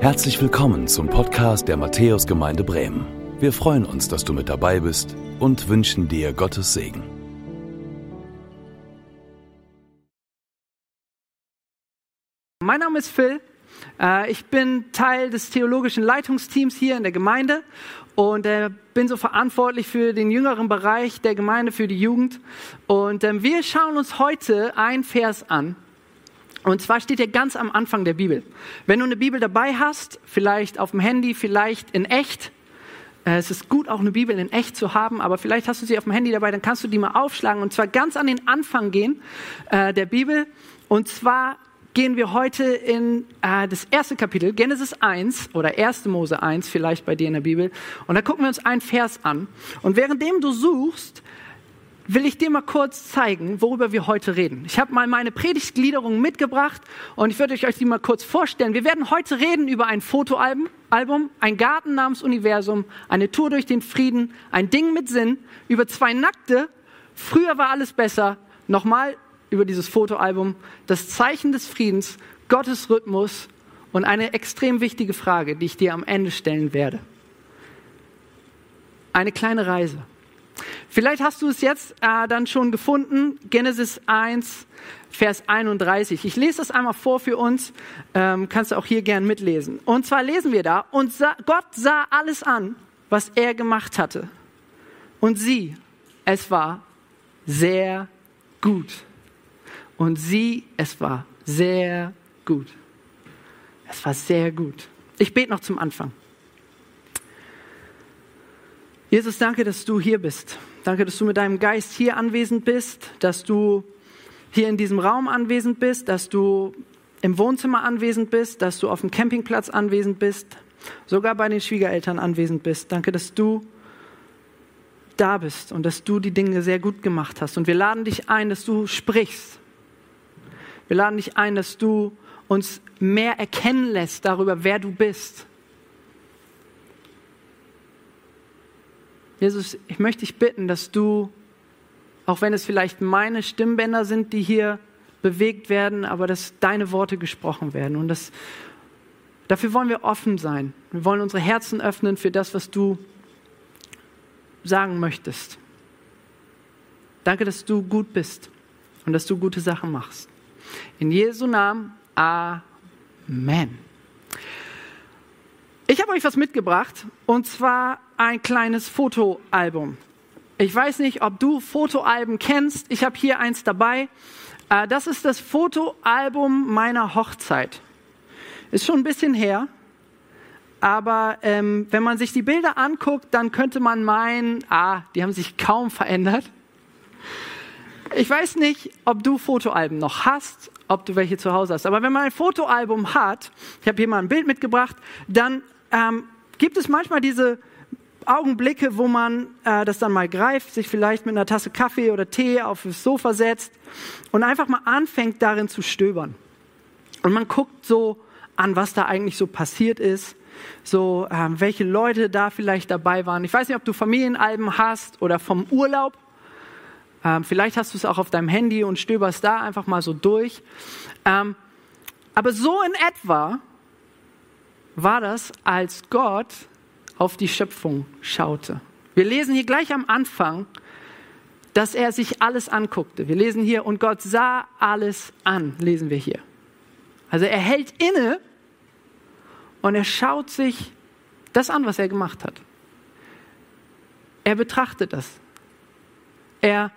Herzlich willkommen zum Podcast der Matthäusgemeinde Bremen. Wir freuen uns, dass du mit dabei bist und wünschen dir Gottes Segen. Mein Name ist Phil. Äh, Ich bin Teil des theologischen Leitungsteams hier in der Gemeinde und äh, bin so verantwortlich für den jüngeren Bereich der Gemeinde, für die Jugend. Und ähm, wir schauen uns heute ein Vers an. Und zwar steht er ganz am Anfang der Bibel. Wenn du eine Bibel dabei hast, vielleicht auf dem Handy, vielleicht in echt, äh, es ist gut, auch eine Bibel in echt zu haben, aber vielleicht hast du sie auf dem Handy dabei, dann kannst du die mal aufschlagen und zwar ganz an den Anfang gehen äh, der Bibel. Und zwar gehen wir heute in äh, das erste Kapitel, Genesis 1 oder 1. Mose 1 vielleicht bei dir in der Bibel. Und da gucken wir uns einen Vers an. Und währenddem du suchst, will ich dir mal kurz zeigen, worüber wir heute reden. Ich habe mal meine Predigtgliederung mitgebracht und ich würde euch die mal kurz vorstellen. Wir werden heute reden über ein Fotoalbum, Album, ein Garten namens Universum, eine Tour durch den Frieden, ein Ding mit Sinn, über zwei Nackte, früher war alles besser, nochmal über dieses Fotoalbum, das Zeichen des Friedens, Gottes Rhythmus und eine extrem wichtige Frage, die ich dir am Ende stellen werde. Eine kleine Reise. Vielleicht hast du es jetzt äh, dann schon gefunden, Genesis 1, Vers 31. Ich lese das einmal vor für uns, ähm, kannst du auch hier gern mitlesen. Und zwar lesen wir da, und sah, Gott sah alles an, was er gemacht hatte. Und sie, es war sehr gut. Und sie, es war sehr gut. Es war sehr gut. Ich bete noch zum Anfang. Jesus, danke, dass du hier bist. Danke, dass du mit deinem Geist hier anwesend bist, dass du hier in diesem Raum anwesend bist, dass du im Wohnzimmer anwesend bist, dass du auf dem Campingplatz anwesend bist, sogar bei den Schwiegereltern anwesend bist. Danke, dass du da bist und dass du die Dinge sehr gut gemacht hast. Und wir laden dich ein, dass du sprichst. Wir laden dich ein, dass du uns mehr erkennen lässt darüber, wer du bist. Jesus, ich möchte dich bitten, dass du, auch wenn es vielleicht meine Stimmbänder sind, die hier bewegt werden, aber dass deine Worte gesprochen werden. Und das, dafür wollen wir offen sein. Wir wollen unsere Herzen öffnen für das, was du sagen möchtest. Danke, dass du gut bist und dass du gute Sachen machst. In Jesu Namen, Amen. Ich habe euch was mitgebracht und zwar ein kleines Fotoalbum. Ich weiß nicht, ob du Fotoalben kennst. Ich habe hier eins dabei. Äh, das ist das Fotoalbum meiner Hochzeit. Ist schon ein bisschen her. Aber ähm, wenn man sich die Bilder anguckt, dann könnte man meinen, ah, die haben sich kaum verändert. Ich weiß nicht, ob du Fotoalben noch hast, ob du welche zu Hause hast. Aber wenn man ein Fotoalbum hat, ich habe hier mal ein Bild mitgebracht, dann ähm, gibt es manchmal diese Augenblicke, wo man äh, das dann mal greift, sich vielleicht mit einer Tasse Kaffee oder Tee auf das Sofa setzt und einfach mal anfängt darin zu stöbern. Und man guckt so an, was da eigentlich so passiert ist, so ähm, welche Leute da vielleicht dabei waren. Ich weiß nicht, ob du Familienalben hast oder vom Urlaub. Ähm, vielleicht hast du es auch auf deinem Handy und stöberst da einfach mal so durch. Ähm, aber so in etwa war das, als Gott auf die Schöpfung schaute. Wir lesen hier gleich am Anfang, dass er sich alles anguckte. Wir lesen hier, und Gott sah alles an, lesen wir hier. Also er hält inne und er schaut sich das an, was er gemacht hat. Er betrachtet das. Er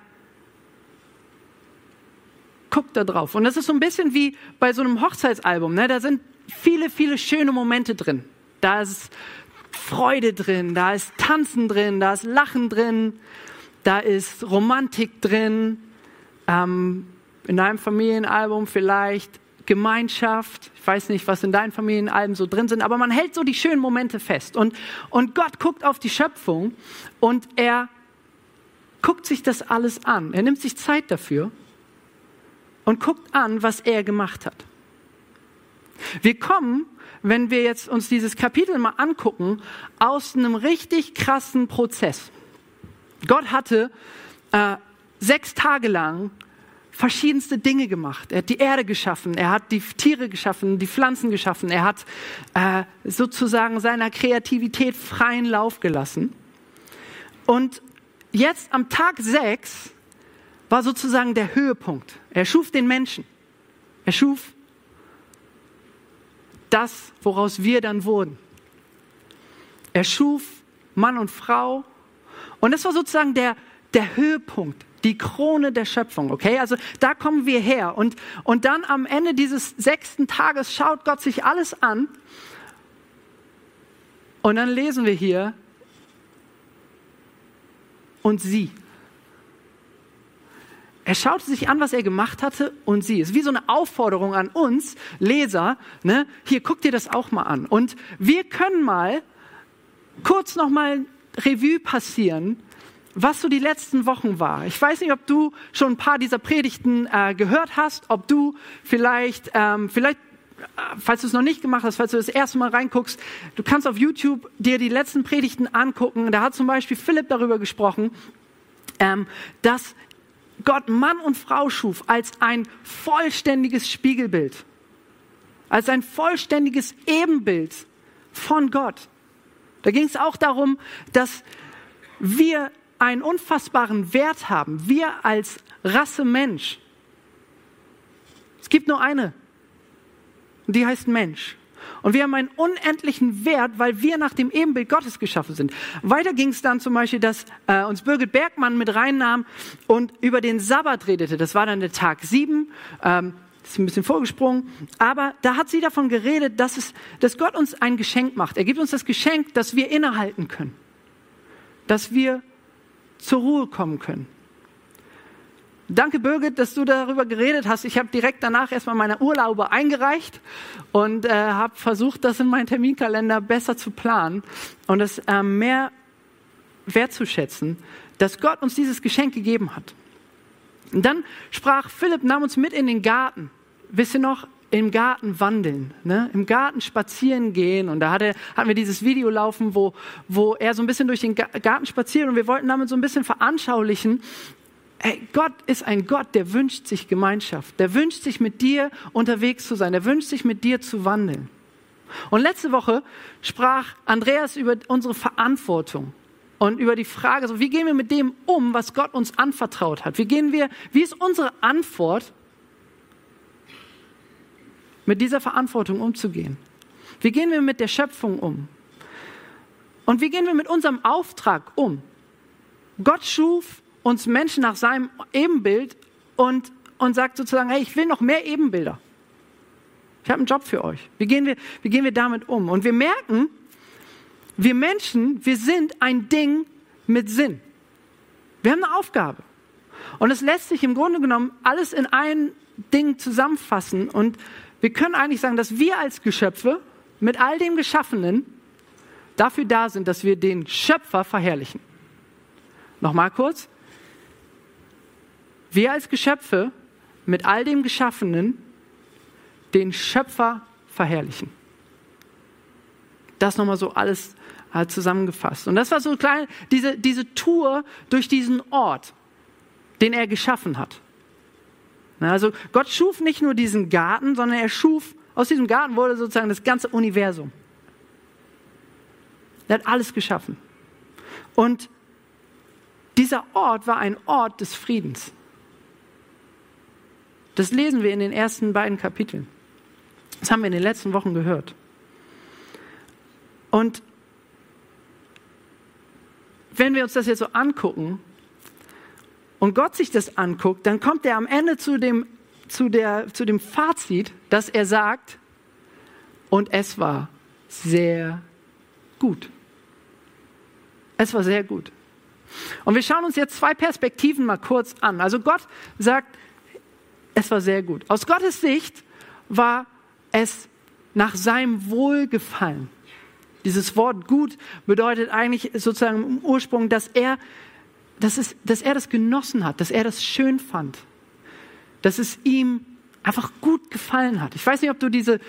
guckt da drauf. Und das ist so ein bisschen wie bei so einem Hochzeitsalbum. Ne? Da sind viele, viele schöne Momente drin. Da ist Freude drin, da ist Tanzen drin, da ist Lachen drin, da ist Romantik drin. Ähm, in deinem Familienalbum vielleicht Gemeinschaft. Ich weiß nicht, was in deinen Familienalben so drin sind, aber man hält so die schönen Momente fest. Und, und Gott guckt auf die Schöpfung und er guckt sich das alles an. Er nimmt sich Zeit dafür und guckt an, was er gemacht hat. Wir kommen, wenn wir jetzt uns dieses Kapitel mal angucken, aus einem richtig krassen Prozess. Gott hatte äh, sechs Tage lang verschiedenste Dinge gemacht. Er hat die Erde geschaffen, er hat die Tiere geschaffen, die Pflanzen geschaffen, er hat äh, sozusagen seiner Kreativität freien Lauf gelassen. Und jetzt am Tag 6 war sozusagen der Höhepunkt. Er schuf den Menschen. Er schuf das, woraus wir dann wurden. Er schuf Mann und Frau. Und das war sozusagen der, der Höhepunkt die Krone der Schöpfung, okay? Also da kommen wir her. Und, und dann am Ende dieses sechsten Tages schaut Gott sich alles an. Und dann lesen wir hier, und sie. Er schaute sich an, was er gemacht hatte und sie. Es ist wie so eine Aufforderung an uns, Leser, ne? hier guck dir das auch mal an. Und wir können mal kurz nochmal Revue passieren, was so die letzten Wochen war. Ich weiß nicht, ob du schon ein paar dieser Predigten äh, gehört hast, ob du vielleicht, ähm, vielleicht, äh, falls du es noch nicht gemacht hast, falls du das erste Mal reinguckst, du kannst auf YouTube dir die letzten Predigten angucken. Da hat zum Beispiel Philipp darüber gesprochen, ähm, dass Gott Mann und Frau schuf als ein vollständiges Spiegelbild, als ein vollständiges Ebenbild von Gott. Da ging es auch darum, dass wir einen unfassbaren Wert haben, wir als Rasse Mensch. Es gibt nur eine, und die heißt Mensch. Und wir haben einen unendlichen Wert, weil wir nach dem Ebenbild Gottes geschaffen sind. Weiter ging es dann zum Beispiel, dass äh, uns Birgit Bergmann mit reinnahm und über den Sabbat redete. Das war dann der Tag sieben. Ähm, ist ein bisschen vorgesprungen. Aber da hat sie davon geredet, dass, es, dass Gott uns ein Geschenk macht. Er gibt uns das Geschenk, dass wir innehalten können. Dass wir zur Ruhe kommen können. Danke, Birgit, dass du darüber geredet hast. Ich habe direkt danach erstmal meine Urlaube eingereicht und äh, habe versucht, das in meinen Terminkalender besser zu planen und es äh, mehr wertzuschätzen, dass Gott uns dieses Geschenk gegeben hat. Und dann sprach Philipp, nahm uns mit in den Garten. Wisst ihr noch, im Garten wandeln, ne? im Garten spazieren gehen. Und da hatte, hatten wir dieses Video laufen, wo, wo er so ein bisschen durch den Garten spaziert und wir wollten damit so ein bisschen veranschaulichen, Hey, Gott ist ein Gott, der wünscht sich Gemeinschaft. Der wünscht sich mit dir unterwegs zu sein. Der wünscht sich mit dir zu wandeln. Und letzte Woche sprach Andreas über unsere Verantwortung und über die Frage, so, wie gehen wir mit dem um, was Gott uns anvertraut hat? Wie gehen wir, wie ist unsere Antwort mit dieser Verantwortung umzugehen? Wie gehen wir mit der Schöpfung um? Und wie gehen wir mit unserem Auftrag um? Gott schuf uns Menschen nach seinem Ebenbild und, und sagt sozusagen, hey, ich will noch mehr Ebenbilder. Ich habe einen Job für euch. Wie gehen, wir, wie gehen wir damit um? Und wir merken, wir Menschen, wir sind ein Ding mit Sinn. Wir haben eine Aufgabe. Und es lässt sich im Grunde genommen alles in ein Ding zusammenfassen. Und wir können eigentlich sagen, dass wir als Geschöpfe mit all dem Geschaffenen dafür da sind, dass wir den Schöpfer verherrlichen. Nochmal kurz. Wir als Geschöpfe mit all dem Geschaffenen den Schöpfer verherrlichen. Das nochmal so alles halt zusammengefasst. Und das war so klein, diese, diese Tour durch diesen Ort, den er geschaffen hat. Also Gott schuf nicht nur diesen Garten, sondern er schuf, aus diesem Garten wurde sozusagen das ganze Universum. Er hat alles geschaffen. Und dieser Ort war ein Ort des Friedens. Das lesen wir in den ersten beiden Kapiteln. Das haben wir in den letzten Wochen gehört. Und wenn wir uns das jetzt so angucken, und Gott sich das anguckt, dann kommt er am Ende zu dem, zu, der, zu dem Fazit, dass er sagt, und es war sehr gut. Es war sehr gut. Und wir schauen uns jetzt zwei Perspektiven mal kurz an. Also Gott sagt, es war sehr gut. Aus Gottes Sicht war es nach seinem Wohlgefallen. Dieses Wort gut bedeutet eigentlich sozusagen im Ursprung, dass er dass, es, dass er das genossen hat, dass er das schön fand, dass es ihm einfach gut gefallen hat. Ich weiß nicht, ob du diese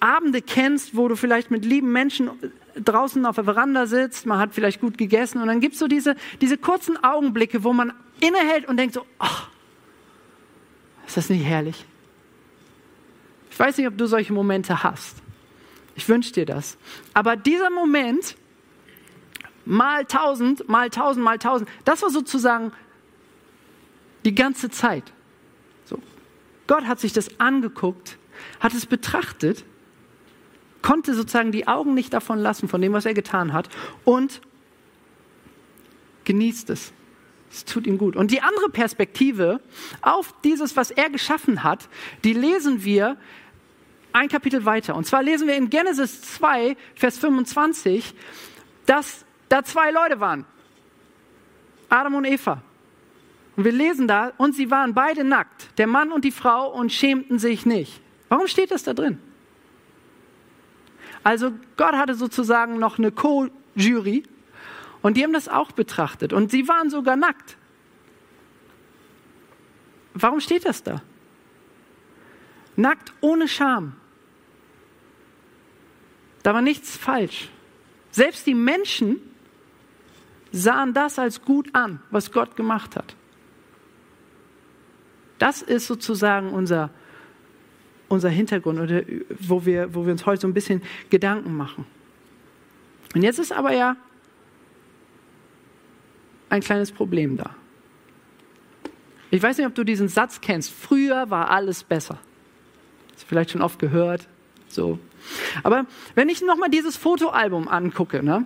Abende kennst, wo du vielleicht mit lieben Menschen draußen auf der Veranda sitzt, man hat vielleicht gut gegessen und dann gibt es so diese, diese kurzen Augenblicke, wo man innehält und denkt so, ach, Ist das nicht herrlich? Ich weiß nicht, ob du solche Momente hast. Ich wünsche dir das. Aber dieser Moment, mal tausend, mal tausend, mal tausend, das war sozusagen die ganze Zeit. So. Gott hat sich das angeguckt, hat es betrachtet, konnte sozusagen die Augen nicht davon lassen, von dem, was er getan hat, und genießt es. Es tut ihm gut. Und die andere Perspektive auf dieses, was er geschaffen hat, die lesen wir ein Kapitel weiter. Und zwar lesen wir in Genesis 2, Vers 25, dass da zwei Leute waren. Adam und Eva. Und wir lesen da, und sie waren beide nackt, der Mann und die Frau, und schämten sich nicht. Warum steht das da drin? Also Gott hatte sozusagen noch eine Co-Jury und die haben das auch betrachtet und sie waren sogar nackt. Warum steht das da? Nackt ohne Scham. Da war nichts falsch. Selbst die Menschen sahen das als gut an, was Gott gemacht hat. Das ist sozusagen unser, unser Hintergrund, oder wo, wir, wo wir uns heute so ein bisschen Gedanken machen. Und jetzt ist aber ja ein kleines Problem da. Ich weiß nicht, ob du diesen Satz kennst. Früher war alles besser. Hast du vielleicht schon oft gehört. So. Aber wenn ich nochmal dieses Fotoalbum angucke, ne,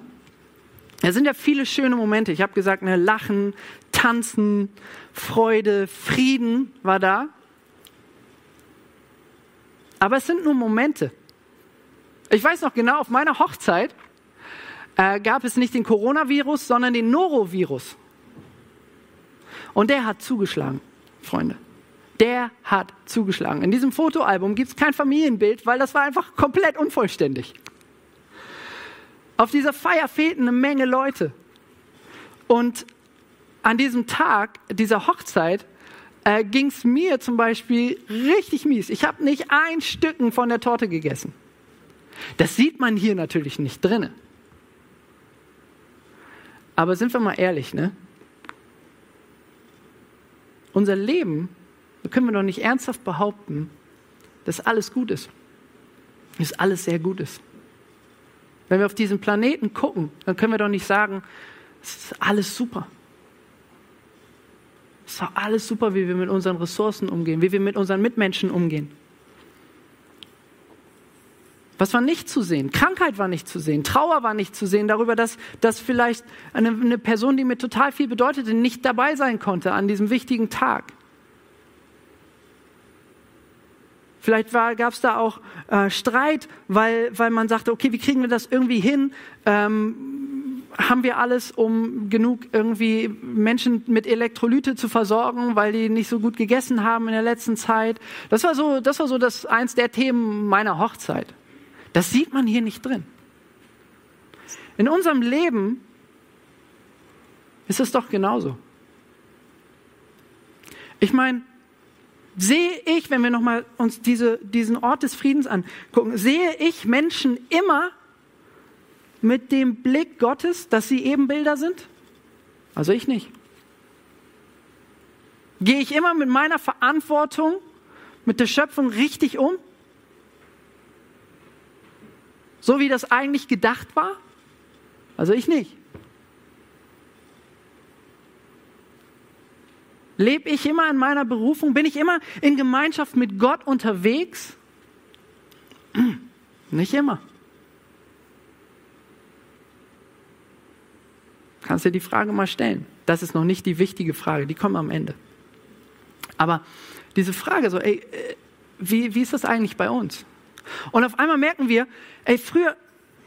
da sind ja viele schöne Momente. Ich habe gesagt, ne, Lachen, Tanzen, Freude, Frieden war da. Aber es sind nur Momente. Ich weiß noch genau, auf meiner Hochzeit äh, gab es nicht den Coronavirus, sondern den Norovirus. Und der hat zugeschlagen, Freunde. Der hat zugeschlagen. In diesem Fotoalbum gibt es kein Familienbild, weil das war einfach komplett unvollständig. Auf dieser Feier fehlten eine Menge Leute. Und an diesem Tag, dieser Hochzeit, äh, ging es mir zum Beispiel richtig mies. Ich habe nicht ein Stücken von der Torte gegessen. Das sieht man hier natürlich nicht drinnen. Aber sind wir mal ehrlich, ne? Unser Leben, da können wir doch nicht ernsthaft behaupten, dass alles gut ist. Dass alles sehr gut ist. Wenn wir auf diesen Planeten gucken, dann können wir doch nicht sagen, es ist alles super. Es ist doch alles super, wie wir mit unseren Ressourcen umgehen, wie wir mit unseren Mitmenschen umgehen. Was war nicht zu sehen? Krankheit war nicht zu sehen, Trauer war nicht zu sehen, darüber, dass, dass vielleicht eine, eine Person, die mir total viel bedeutete, nicht dabei sein konnte an diesem wichtigen Tag. Vielleicht gab es da auch äh, Streit, weil, weil man sagte, okay, wie kriegen wir das irgendwie hin? Ähm, haben wir alles, um genug irgendwie Menschen mit Elektrolyte zu versorgen, weil die nicht so gut gegessen haben in der letzten Zeit? Das war so, das war so das eins der Themen meiner Hochzeit. Das sieht man hier nicht drin. In unserem Leben ist es doch genauso. Ich meine, sehe ich, wenn wir nochmal uns diese, diesen Ort des Friedens angucken, sehe ich Menschen immer mit dem Blick Gottes, dass sie Ebenbilder sind? Also ich nicht. Gehe ich immer mit meiner Verantwortung, mit der Schöpfung richtig um? So wie das eigentlich gedacht war? Also ich nicht. Lebe ich immer in meiner Berufung? Bin ich immer in Gemeinschaft mit Gott unterwegs? Nicht immer. Kannst du dir die Frage mal stellen. Das ist noch nicht die wichtige Frage, die kommt am Ende. Aber diese Frage so, ey, äh, wie, wie ist das eigentlich bei uns? Und auf einmal merken wir, ey, früher,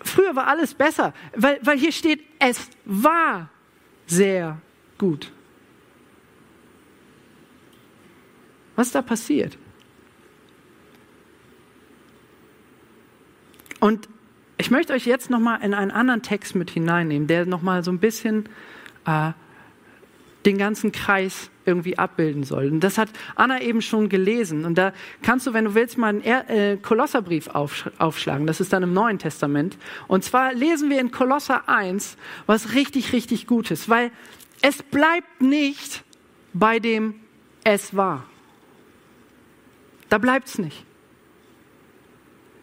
früher war alles besser, weil, weil hier steht, es war sehr gut. Was ist da passiert? Und ich möchte euch jetzt nochmal in einen anderen Text mit hineinnehmen, der nochmal so ein bisschen äh, den ganzen Kreis irgendwie abbilden soll. Und das hat Anna eben schon gelesen. Und da kannst du, wenn du willst, mal einen äh, Kolosserbrief aufschlagen. Das ist dann im Neuen Testament. Und zwar lesen wir in Kolosser 1 was richtig, richtig Gutes, weil es bleibt nicht bei dem es war. Da bleibt's nicht.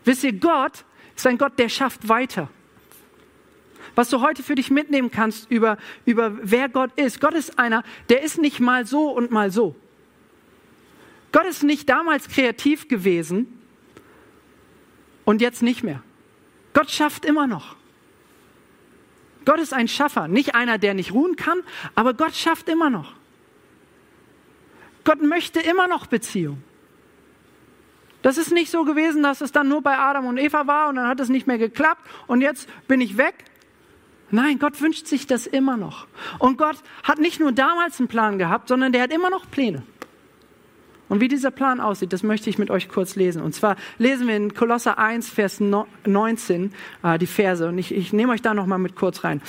Wisst ihr, Gott ist ein Gott, der schafft weiter. Was du heute für dich mitnehmen kannst über, über wer Gott ist. Gott ist einer, der ist nicht mal so und mal so. Gott ist nicht damals kreativ gewesen und jetzt nicht mehr. Gott schafft immer noch. Gott ist ein Schaffer, nicht einer, der nicht ruhen kann, aber Gott schafft immer noch. Gott möchte immer noch Beziehung. Das ist nicht so gewesen, dass es dann nur bei Adam und Eva war und dann hat es nicht mehr geklappt und jetzt bin ich weg. Nein, Gott wünscht sich das immer noch. Und Gott hat nicht nur damals einen Plan gehabt, sondern der hat immer noch Pläne. Und wie dieser Plan aussieht, das möchte ich mit euch kurz lesen. Und zwar lesen wir in Kolosser 1, Vers 19 äh, die Verse. Und ich, ich nehme euch da nochmal mit kurz rein.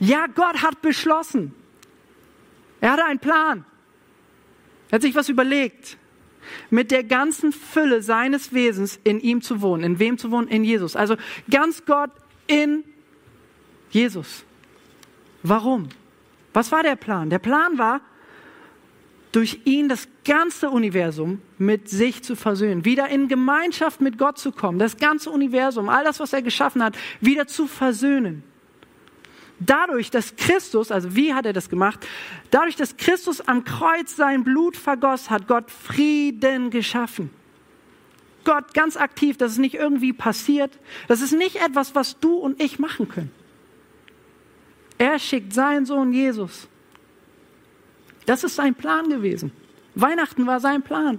Ja, Gott hat beschlossen. Er hatte einen Plan. Er hat sich was überlegt. Mit der ganzen Fülle seines Wesens in ihm zu wohnen. In wem zu wohnen? In Jesus. Also ganz Gott in Jesus. Warum? Was war der Plan? Der Plan war, durch ihn das ganze Universum mit sich zu versöhnen, wieder in Gemeinschaft mit Gott zu kommen, das ganze Universum, all das, was er geschaffen hat, wieder zu versöhnen. Dadurch, dass Christus, also wie hat er das gemacht? Dadurch, dass Christus am Kreuz sein Blut vergoss, hat Gott Frieden geschaffen. Gott ganz aktiv, das ist nicht irgendwie passiert. Das ist nicht etwas, was du und ich machen können. Er schickt seinen Sohn Jesus das ist sein Plan gewesen. Weihnachten war sein Plan.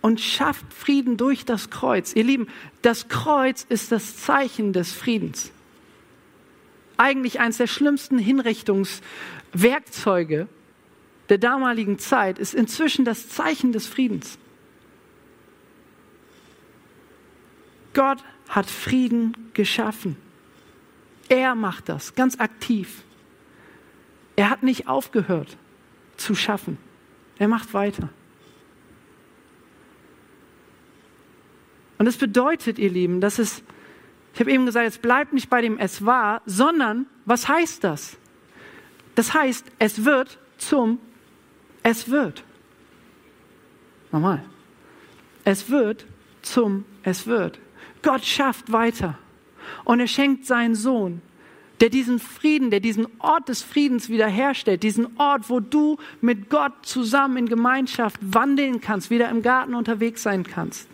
Und schafft Frieden durch das Kreuz. Ihr Lieben, das Kreuz ist das Zeichen des Friedens. Eigentlich eines der schlimmsten Hinrichtungswerkzeuge der damaligen Zeit ist inzwischen das Zeichen des Friedens. Gott hat Frieden geschaffen. Er macht das ganz aktiv. Er hat nicht aufgehört zu schaffen. Er macht weiter. Und das bedeutet, ihr Lieben, dass es, ich habe eben gesagt, es bleibt nicht bei dem es war, sondern was heißt das? Das heißt, es wird zum es wird. Nochmal. Es wird zum es wird. Gott schafft weiter. Und er schenkt seinen Sohn, der diesen Frieden, der diesen Ort des Friedens wiederherstellt, diesen Ort, wo du mit Gott zusammen in Gemeinschaft wandeln kannst, wieder im Garten unterwegs sein kannst.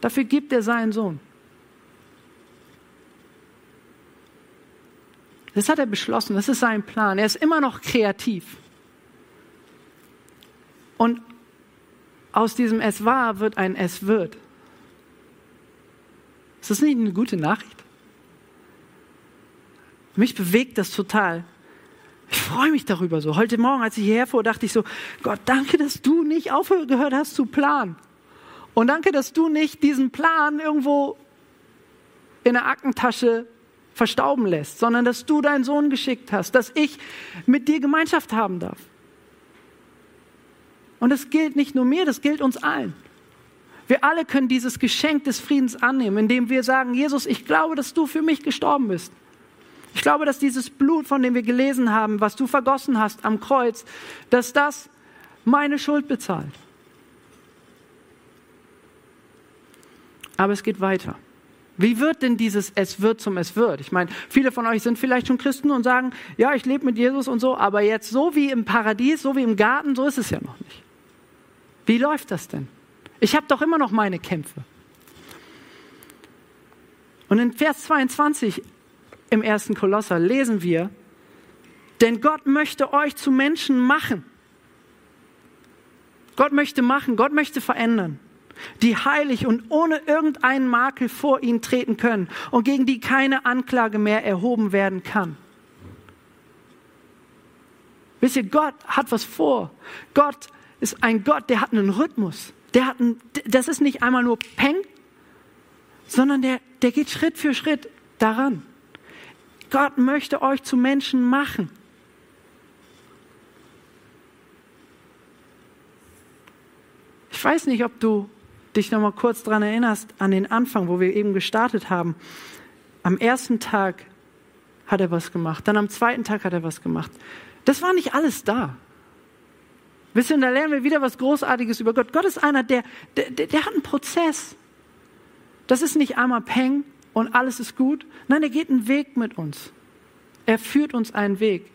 Dafür gibt er seinen Sohn. Das hat er beschlossen, das ist sein Plan. Er ist immer noch kreativ. Und aus diesem Es war wird ein Es wird. Ist das nicht eine gute Nachricht? Mich bewegt das total. Ich freue mich darüber so. Heute Morgen, als ich hierher fuhr, dachte ich so, Gott, danke, dass du nicht aufgehört hast zu planen. Und danke, dass du nicht diesen Plan irgendwo in der Aktentasche verstauben lässt, sondern dass du deinen Sohn geschickt hast, dass ich mit dir Gemeinschaft haben darf. Und das gilt nicht nur mir, das gilt uns allen. Wir alle können dieses Geschenk des Friedens annehmen, indem wir sagen, Jesus, ich glaube, dass du für mich gestorben bist. Ich glaube, dass dieses Blut, von dem wir gelesen haben, was du vergossen hast am Kreuz, dass das meine Schuld bezahlt. Aber es geht weiter. Wie wird denn dieses Es wird zum Es wird? Ich meine, viele von euch sind vielleicht schon Christen und sagen, ja, ich lebe mit Jesus und so, aber jetzt so wie im Paradies, so wie im Garten, so ist es ja noch nicht. Wie läuft das denn? Ich habe doch immer noch meine Kämpfe. Und in Vers 22 im ersten Kolosser lesen wir, denn Gott möchte euch zu Menschen machen. Gott möchte machen, Gott möchte verändern, die heilig und ohne irgendeinen Makel vor ihn treten können und gegen die keine Anklage mehr erhoben werden kann. Wisst ihr, Gott hat was vor. Gott ist ein Gott, der hat einen Rhythmus. Der hat einen, das ist nicht einmal nur Peng, sondern der, der geht Schritt für Schritt daran. Gott möchte euch zu Menschen machen. Ich weiß nicht, ob du dich noch mal kurz daran erinnerst, an den Anfang, wo wir eben gestartet haben. Am ersten Tag hat er was gemacht, dann am zweiten Tag hat er was gemacht. Das war nicht alles da. Wisst ihr, da lernen wir wieder was Großartiges über Gott. Gott ist einer, der, der, der hat einen Prozess. Das ist nicht einmal Peng und alles ist gut. Nein, er geht einen Weg mit uns. Er führt uns einen Weg.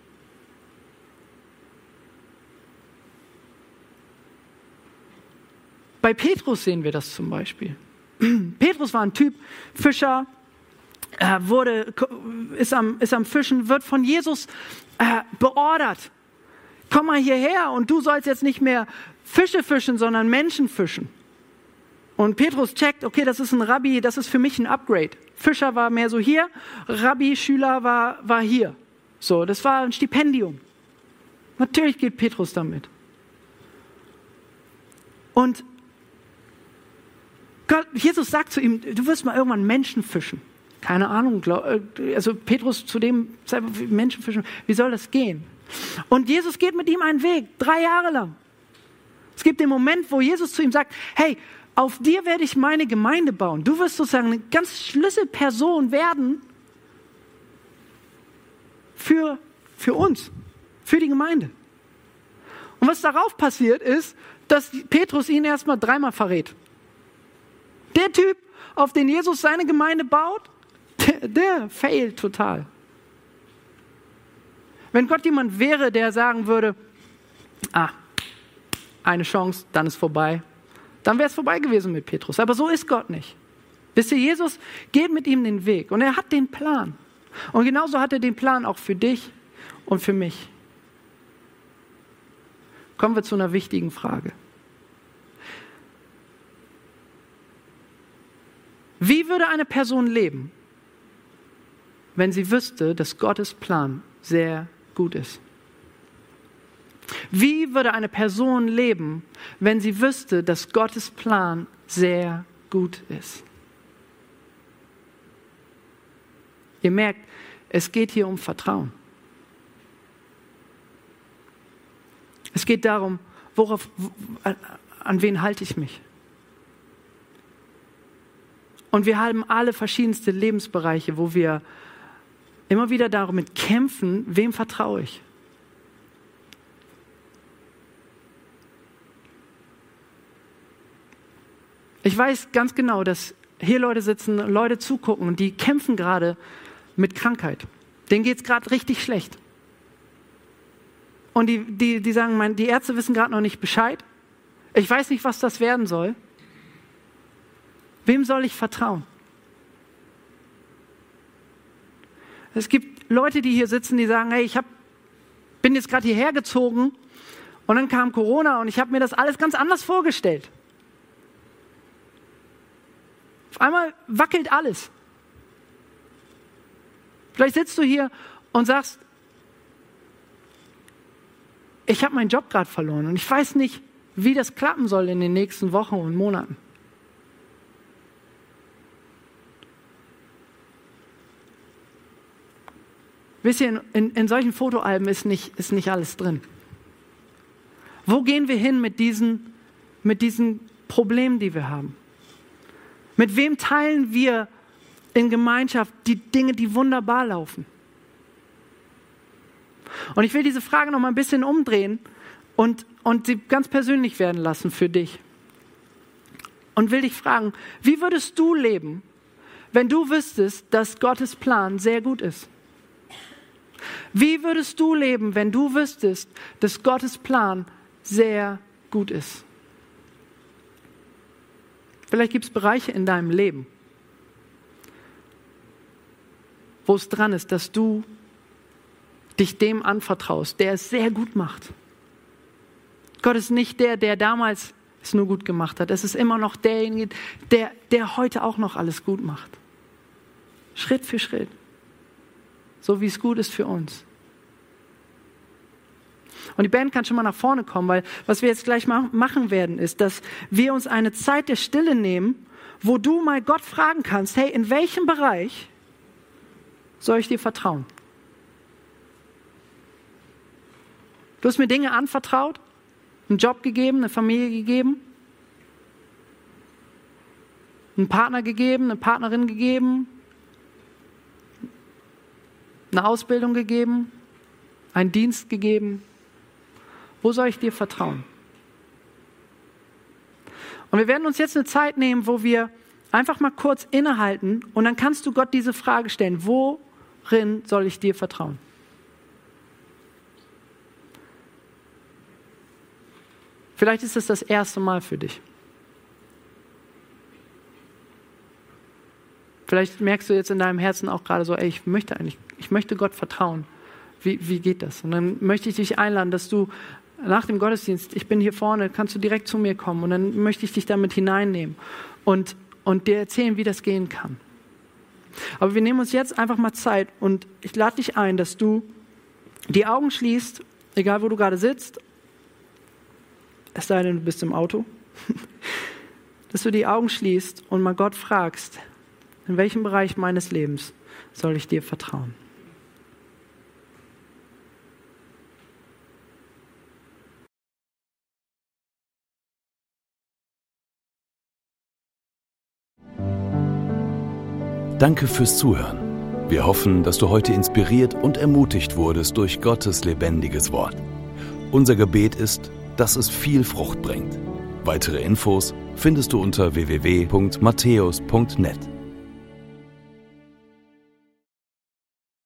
Bei Petrus sehen wir das zum Beispiel. Petrus war ein Typ, Fischer, äh, wurde, ist, am, ist am Fischen, wird von Jesus äh, beordert. Komm mal hierher und du sollst jetzt nicht mehr Fische fischen, sondern Menschen fischen. Und Petrus checkt, okay, das ist ein Rabbi, das ist für mich ein Upgrade. Fischer war mehr so hier, Rabbi, Schüler war, war hier. So, das war ein Stipendium. Natürlich geht Petrus damit. Und Gott, Jesus sagt zu ihm, du wirst mal irgendwann Menschen fischen. Keine Ahnung, glaub, äh, also Petrus zu dem Menschen fischen, wie soll das gehen? Und Jesus geht mit ihm einen Weg, drei Jahre lang. Es gibt den Moment, wo Jesus zu ihm sagt, hey, auf dir werde ich meine Gemeinde bauen. Du wirst sozusagen eine ganz Schlüsselperson werden für, für uns, für die Gemeinde. Und was darauf passiert ist, dass Petrus ihn erstmal dreimal verrät. Der Typ, auf den Jesus seine Gemeinde baut, der, der failt total. Wenn Gott jemand wäre, der sagen würde, ah, eine Chance, dann ist vorbei, dann wäre es vorbei gewesen mit Petrus. Aber so ist Gott nicht. Wisst ihr, Jesus geht mit ihm den Weg und er hat den Plan. Und genauso hat er den Plan auch für dich und für mich. Kommen wir zu einer wichtigen Frage. Wie würde eine Person leben, wenn sie wüsste, dass Gottes Plan sehr gut ist? Wie würde eine Person leben, wenn sie wüsste, dass Gottes Plan sehr gut ist? Ihr merkt, es geht hier um Vertrauen. Es geht darum, worauf, an, wen halte ich mich? Und wir haben alle verschiedenste Lebensbereiche, wo wir immer wieder damit kämpfen, wem vertraue ich? Ich weiß ganz genau, dass hier Leute sitzen, Leute zugucken und die kämpfen gerade mit Krankheit. Denen geht es gerade richtig schlecht. Und die, die, die sagen, die Ärzte wissen gerade noch nicht Bescheid. Ich weiß nicht, was das werden soll. Wem soll ich vertrauen? Es gibt Leute, die hier sitzen, die sagen, hey, ich hab, bin jetzt gerade hierher gezogen und dann kam Corona und ich habe mir das alles ganz anders vorgestellt. Auf einmal wackelt alles. Vielleicht sitzt du hier und sagst, ich habe meinen Job gerade verloren und ich weiß nicht, wie das klappen soll in den nächsten Wochen und Monaten. Wisst ihr, in, in solchen Fotoalben ist nicht, ist nicht alles drin. Wo gehen wir hin mit diesen, mit diesen Problemen, die wir haben? Mit wem teilen wir in Gemeinschaft die Dinge, die wunderbar laufen? Und ich will diese Frage noch mal ein bisschen umdrehen und, und sie ganz persönlich werden lassen für dich. Und will dich fragen, wie würdest du leben, wenn du wüsstest, dass Gottes Plan sehr gut ist? Wie würdest du leben, wenn du wüsstest, dass Gottes Plan sehr gut ist? Vielleicht gibt es Bereiche in deinem Leben, wo es dran ist, dass du dich dem anvertraust, der es sehr gut macht. Gott ist nicht der, der damals es nur gut gemacht hat. Es ist immer noch derjenige, der, der heute auch noch alles gut macht. Schritt für Schritt so wie es gut ist für uns. Und die Band kann schon mal nach vorne kommen, weil was wir jetzt gleich machen werden, ist, dass wir uns eine Zeit der Stille nehmen, wo du mal Gott fragen kannst, hey, in welchem Bereich soll ich dir vertrauen? Du hast mir Dinge anvertraut, einen Job gegeben, eine Familie gegeben, einen Partner gegeben, eine Partnerin gegeben, eine Ausbildung gegeben, einen Dienst gegeben. Wo soll ich dir vertrauen? Und wir werden uns jetzt eine Zeit nehmen, wo wir einfach mal kurz innehalten und dann kannst du Gott diese Frage stellen, worin soll ich dir vertrauen? Vielleicht ist das das erste Mal für dich. Vielleicht merkst du jetzt in deinem Herzen auch gerade so, ey, ich möchte eigentlich, ich möchte Gott vertrauen. Wie, wie geht das? Und dann möchte ich dich einladen, dass du nach dem Gottesdienst, ich bin hier vorne, kannst du direkt zu mir kommen und dann möchte ich dich damit hineinnehmen und, und dir erzählen, wie das gehen kann. Aber wir nehmen uns jetzt einfach mal Zeit und ich lade dich ein, dass du die Augen schließt, egal wo du gerade sitzt, es sei denn, du bist im Auto, dass du die Augen schließt und mal Gott fragst, in welchem Bereich meines Lebens soll ich dir vertrauen? Danke fürs Zuhören. Wir hoffen, dass du heute inspiriert und ermutigt wurdest durch Gottes lebendiges Wort. Unser Gebet ist, dass es viel Frucht bringt. Weitere Infos findest du unter www.matthäus.net.